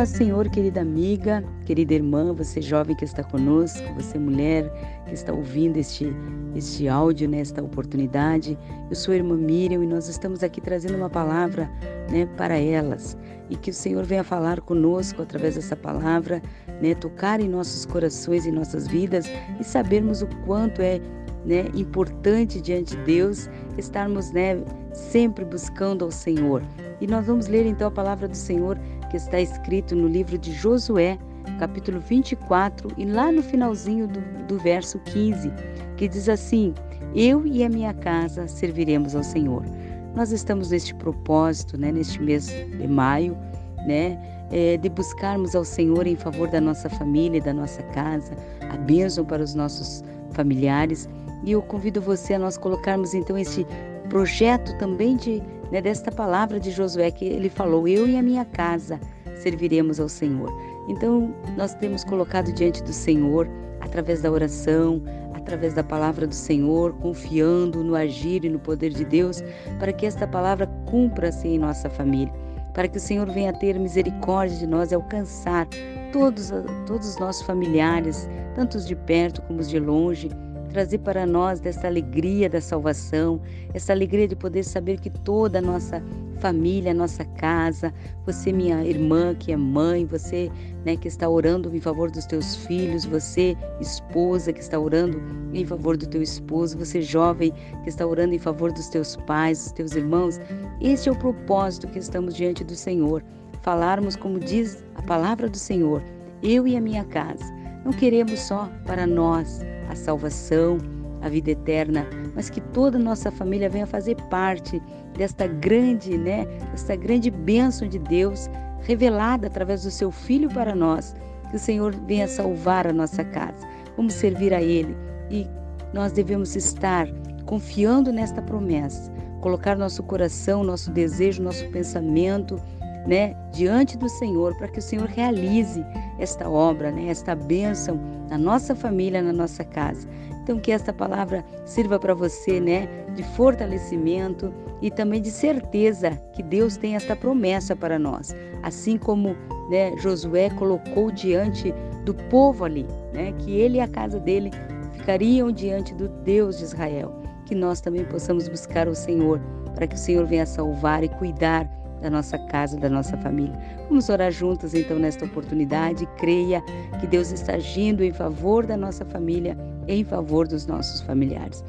paz, Senhor, querida amiga, querida irmã, você jovem que está conosco, você mulher que está ouvindo este, este áudio nesta oportunidade. Eu sou a irmã Miriam e nós estamos aqui trazendo uma palavra né, para elas. E que o Senhor venha falar conosco através dessa palavra, né, tocar em nossos corações, em nossas vidas e sabermos o quanto é né, importante diante de Deus estarmos né, sempre buscando ao Senhor. E nós vamos ler então a palavra do Senhor que está escrito no livro de Josué, capítulo 24, e lá no finalzinho do, do verso 15, que diz assim: Eu e a minha casa serviremos ao Senhor. Nós estamos neste propósito, né, neste mês de maio, né, é, de buscarmos ao Senhor em favor da nossa família, da nossa casa, a bênção para os nossos familiares. E eu convido você a nós colocarmos então este projeto também de né, desta palavra de Josué que ele falou: Eu e a minha casa serviremos ao Senhor. Então, nós temos colocado diante do Senhor, através da oração, através da palavra do Senhor, confiando no agir e no poder de Deus, para que esta palavra cumpra-se em nossa família, para que o Senhor venha ter misericórdia de nós e alcançar todos, todos os nossos familiares, tanto os de perto como os de longe trazer para nós dessa alegria da salvação, essa alegria de poder saber que toda a nossa família, nossa casa, você minha irmã que é mãe, você né, que está orando em favor dos teus filhos, você esposa que está orando em favor do teu esposo, você jovem que está orando em favor dos teus pais, dos teus irmãos, este é o propósito que estamos diante do Senhor, falarmos como diz a palavra do Senhor, eu e a minha casa. Não queremos só para nós, a salvação, a vida eterna, mas que toda a nossa família venha fazer parte desta grande, né, desta grande bênção de Deus revelada através do seu filho para nós. Que o Senhor venha salvar a nossa casa. Vamos servir a ele e nós devemos estar confiando nesta promessa, colocar nosso coração, nosso desejo, nosso pensamento, né, diante do Senhor, para que o Senhor realize esta obra, né, esta bênção na nossa família, na nossa casa. Então que esta palavra sirva para você, né, de fortalecimento e também de certeza que Deus tem esta promessa para nós, assim como, né, Josué colocou diante do povo ali, né, que ele e a casa dele ficariam diante do Deus de Israel. Que nós também possamos buscar o Senhor, para que o Senhor venha salvar e cuidar da nossa casa, da nossa família. Vamos orar juntos então nesta oportunidade. Creia que Deus está agindo em favor da nossa família, em favor dos nossos familiares.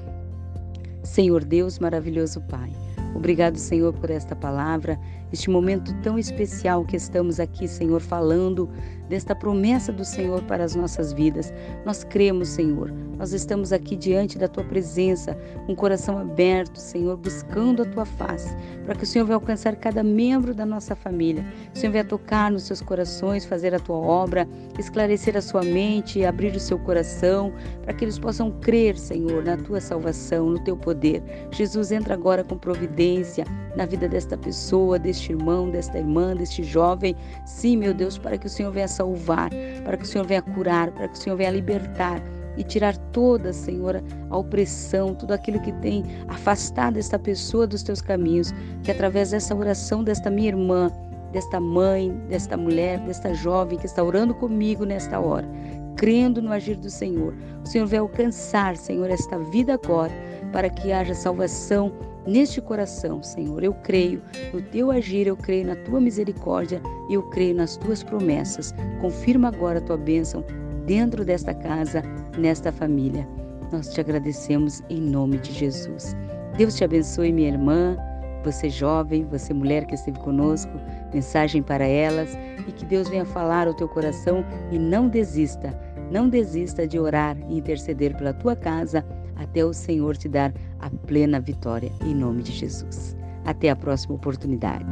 Senhor Deus, maravilhoso Pai. Obrigado, Senhor, por esta palavra, este momento tão especial que estamos aqui, Senhor, falando desta promessa do Senhor para as nossas vidas. Nós cremos, Senhor, nós estamos aqui diante da tua presença, com um coração aberto, Senhor, buscando a tua face, para que o Senhor venha alcançar cada membro da nossa família. O Senhor venha tocar nos seus corações, fazer a tua obra, esclarecer a sua mente, abrir o seu coração, para que eles possam crer, Senhor, na tua salvação, no teu poder. Jesus entra agora com providência na vida desta pessoa, deste irmão, desta irmã, deste jovem. Sim, meu Deus, para que o Senhor venha salvar, para que o Senhor venha curar, para que o Senhor venha libertar e tirar toda, Senhor, a opressão, tudo aquilo que tem afastado esta pessoa dos teus caminhos, que através dessa oração desta minha irmã, desta mãe, desta mulher, desta jovem que está orando comigo nesta hora, crendo no agir do Senhor, o Senhor vai alcançar, Senhor, esta vida agora, para que haja salvação neste coração, Senhor. Eu creio no teu agir, eu creio na tua misericórdia, eu creio nas tuas promessas. Confirma agora a tua bênção dentro desta casa, nesta família. Nós te agradecemos em nome de Jesus. Deus te abençoe, minha irmã, você jovem, você mulher que esteve conosco, mensagem para elas e que Deus venha falar ao teu coração e não desista, não desista de orar e interceder pela tua casa até o Senhor te dar a plena vitória em nome de Jesus. Até a próxima oportunidade.